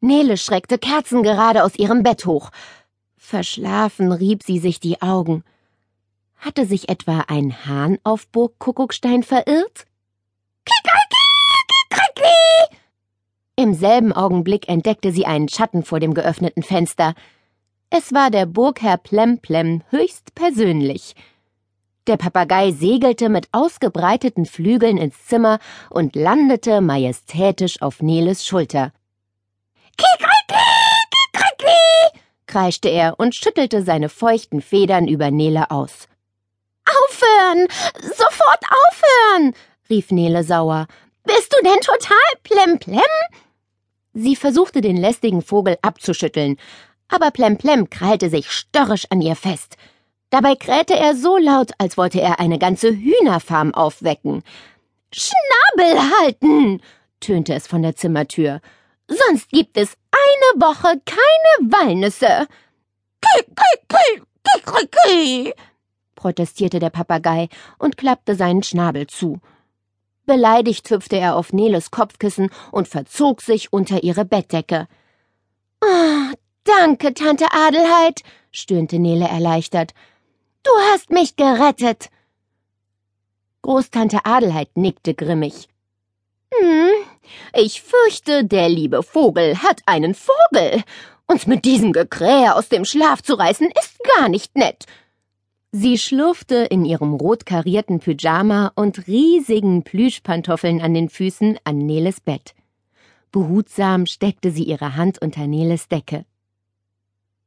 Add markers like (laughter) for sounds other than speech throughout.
Nele schreckte kerzengerade aus ihrem Bett hoch. Verschlafen rieb sie sich die Augen. Hatte sich etwa ein Hahn auf Burg Kuckuckstein verirrt? Im selben Augenblick entdeckte sie einen Schatten vor dem geöffneten Fenster. Es war der Burgherr Plemplem höchst persönlich. Der Papagei segelte mit ausgebreiteten Flügeln ins Zimmer und landete majestätisch auf Neles Schulter. Kikriki, kikriki, kreischte er und schüttelte seine feuchten Federn über Nele aus. Aufhören! Sofort aufhören! rief Nele sauer. Bist du denn total plemplem? Sie versuchte den lästigen Vogel abzuschütteln, aber Plemplem krallte sich störrisch an ihr fest. Dabei krähte er so laut, als wollte er eine ganze Hühnerfarm aufwecken. Schnabel halten! tönte es von der Zimmertür. Sonst gibt es eine Woche keine Walnüsse. protestierte der Papagei und klappte seinen Schnabel zu. Beleidigt hüpfte er auf Neles Kopfkissen und verzog sich unter ihre Bettdecke. Oh, danke, Tante Adelheid, stöhnte Nele erleichtert. Du hast mich gerettet. Großtante Adelheid nickte grimmig. Hm, ich fürchte, der liebe Vogel hat einen Vogel. Uns mit diesem Gekrähe aus dem Schlaf zu reißen, ist gar nicht nett. Sie schlurfte in ihrem rot karierten Pyjama und riesigen Plüschpantoffeln an den Füßen an Neles Bett. Behutsam steckte sie ihre Hand unter Neles Decke.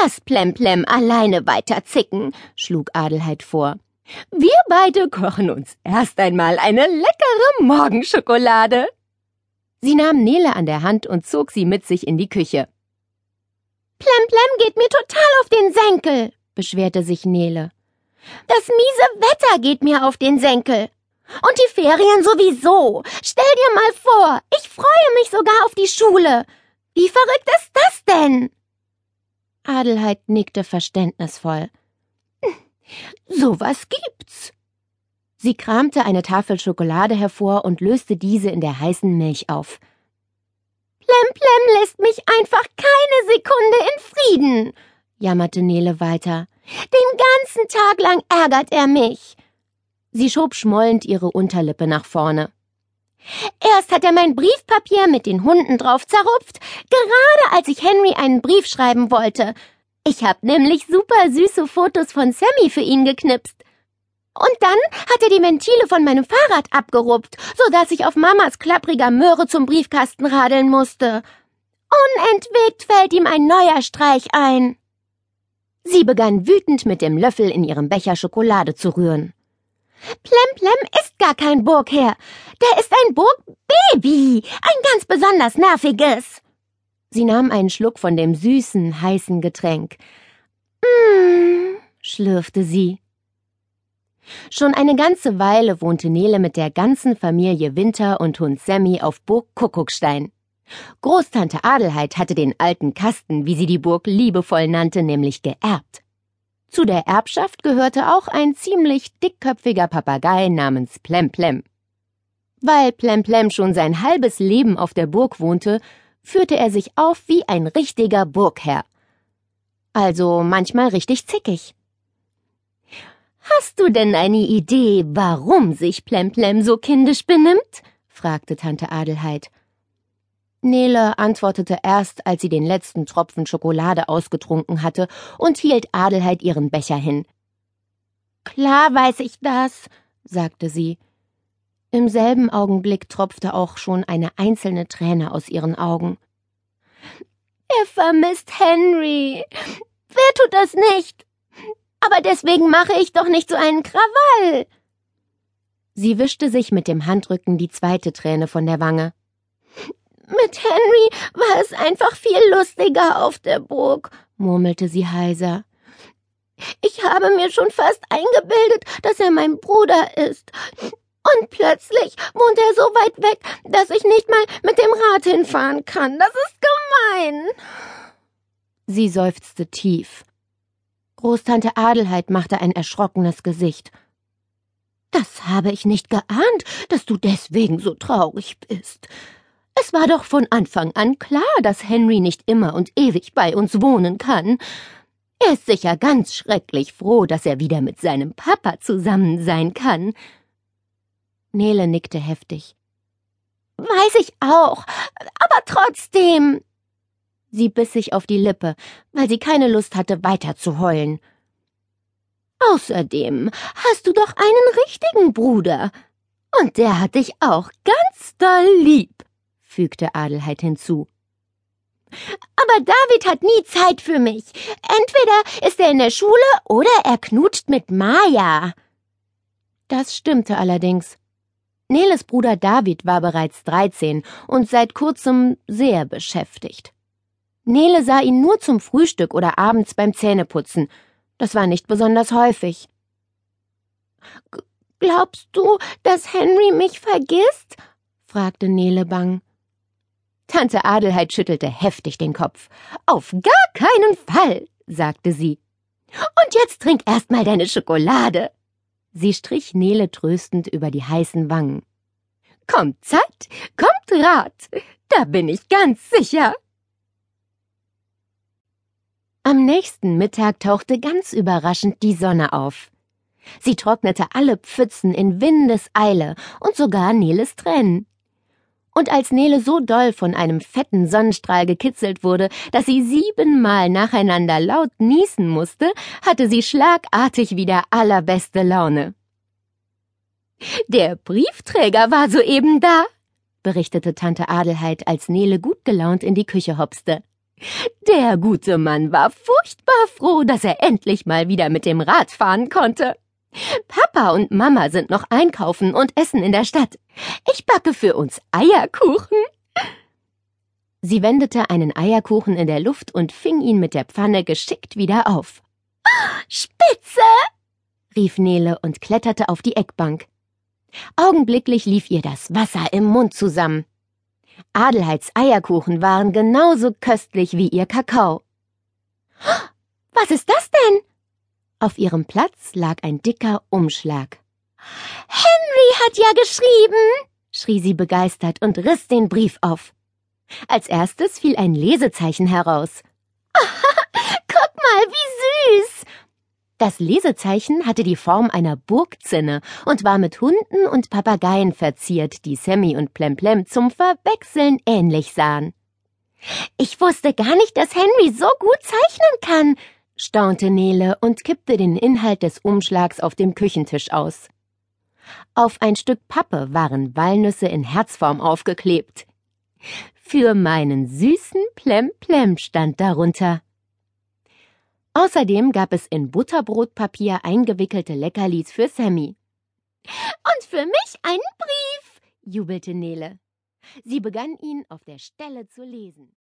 Lass Plemplem alleine weiter zicken, schlug Adelheid vor. Wir beide kochen uns erst einmal eine leckere Morgenschokolade. Sie nahm Nele an der Hand und zog sie mit sich in die Küche. Plemplem geht mir total auf den Senkel, beschwerte sich Nele. Das miese Wetter geht mir auf den Senkel. Und die Ferien sowieso. Stell dir mal vor, ich freue mich sogar auf die Schule. Wie verrückt ist das denn? Adelheid nickte verständnisvoll. So was gibt's. Sie kramte eine Tafel Schokolade hervor und löste diese in der heißen Milch auf. Plemplem lässt mich einfach keine Sekunde in Frieden, jammerte Nele weiter. Den ganzen Tag lang ärgert er mich. Sie schob schmollend ihre Unterlippe nach vorne. Erst hat er mein Briefpapier mit den Hunden drauf zerrupft, gerade als ich Henry einen Brief schreiben wollte. Ich hab nämlich super süße Fotos von Sammy für ihn geknipst. Und dann hat er die Ventile von meinem Fahrrad abgeruppt, so dass ich auf Mamas klappriger Möhre zum Briefkasten radeln musste. Unentwegt fällt ihm ein neuer Streich ein. Sie begann wütend mit dem Löffel in ihrem Becher Schokolade zu rühren. Plemplem ist gar kein Burgherr. Der ist ein Burgbaby. Ein ganz besonders nerviges. Sie nahm einen Schluck von dem süßen, heißen Getränk. Mmm, schlürfte sie. Schon eine ganze Weile wohnte Nele mit der ganzen Familie Winter und Hund Sammy auf Burg Kuckuckstein. Großtante Adelheid hatte den alten Kasten, wie sie die Burg liebevoll nannte, nämlich geerbt. Zu der Erbschaft gehörte auch ein ziemlich dickköpfiger Papagei namens Plemplem. Weil Plemplem schon sein halbes Leben auf der Burg wohnte, führte er sich auf wie ein richtiger Burgherr. Also manchmal richtig zickig. Hast du denn eine Idee, warum sich Plemplem so kindisch benimmt? fragte Tante Adelheid. Nele antwortete erst, als sie den letzten Tropfen Schokolade ausgetrunken hatte und hielt Adelheid ihren Becher hin. Klar weiß ich das, sagte sie. Im selben Augenblick tropfte auch schon eine einzelne Träne aus ihren Augen. Er vermisst Henry. Wer tut das nicht? Aber deswegen mache ich doch nicht so einen Krawall. Sie wischte sich mit dem Handrücken die zweite Träne von der Wange. Mit Henry war es einfach viel lustiger auf der Burg, murmelte sie heiser. Ich habe mir schon fast eingebildet, dass er mein Bruder ist. Und plötzlich wohnt er so weit weg, dass ich nicht mal mit dem Rad hinfahren kann. Das ist gemein. Sie seufzte tief. Großtante Adelheid machte ein erschrockenes Gesicht. Das habe ich nicht geahnt, dass du deswegen so traurig bist. Es war doch von Anfang an klar, dass Henry nicht immer und ewig bei uns wohnen kann. Er ist sicher ganz schrecklich froh, dass er wieder mit seinem Papa zusammen sein kann. Nele nickte heftig. Weiß ich auch, aber trotzdem. Sie biss sich auf die Lippe, weil sie keine Lust hatte, weiter zu heulen. Außerdem hast du doch einen richtigen Bruder. Und der hat dich auch ganz doll lieb, fügte Adelheid hinzu. Aber David hat nie Zeit für mich. Entweder ist er in der Schule oder er knutscht mit Maya. Das stimmte allerdings. Neles Bruder David war bereits dreizehn und seit kurzem sehr beschäftigt. Nele sah ihn nur zum Frühstück oder abends beim Zähneputzen. Das war nicht besonders häufig. Glaubst du, dass Henry mich vergisst? fragte Nele bang. Tante Adelheid schüttelte heftig den Kopf. Auf gar keinen Fall, sagte sie. Und jetzt trink erst mal deine Schokolade. Sie strich Nele tröstend über die heißen Wangen. Kommt Zeit, kommt Rat, da bin ich ganz sicher. Am nächsten Mittag tauchte ganz überraschend die Sonne auf. Sie trocknete alle Pfützen in Windeseile und sogar Neles Tränen. Und als Nele so doll von einem fetten Sonnenstrahl gekitzelt wurde, dass sie siebenmal nacheinander laut niesen musste, hatte sie schlagartig wieder allerbeste Laune. Der Briefträger war soeben da, berichtete Tante Adelheid, als Nele gut gelaunt in die Küche hopste. Der gute Mann war furchtbar froh, dass er endlich mal wieder mit dem Rad fahren konnte. Papa und Mama sind noch einkaufen und essen in der Stadt. Ich backe für uns Eierkuchen. Sie wendete einen Eierkuchen in der Luft und fing ihn mit der Pfanne geschickt wieder auf. Spitze! rief Nele und kletterte auf die Eckbank. Augenblicklich lief ihr das Wasser im Mund zusammen. Adelheids Eierkuchen waren genauso köstlich wie ihr Kakao. Was ist das denn? Auf ihrem Platz lag ein dicker Umschlag. Henry hat ja geschrieben, schrie sie begeistert und riss den Brief auf. Als erstes fiel ein Lesezeichen heraus. (laughs) Guck mal, wie süß! Das Lesezeichen hatte die Form einer Burgzinne und war mit Hunden und Papageien verziert, die Sammy und Plemplem zum Verwechseln ähnlich sahen. Ich wusste gar nicht, dass Henry so gut zeichnen kann, staunte Nele und kippte den Inhalt des Umschlags auf dem Küchentisch aus. Auf ein Stück Pappe waren Walnüsse in Herzform aufgeklebt. Für meinen süßen Plemplem stand darunter. Außerdem gab es in Butterbrotpapier eingewickelte Leckerlis für Sammy. Und für mich einen Brief, jubelte Nele. Sie begann ihn auf der Stelle zu lesen.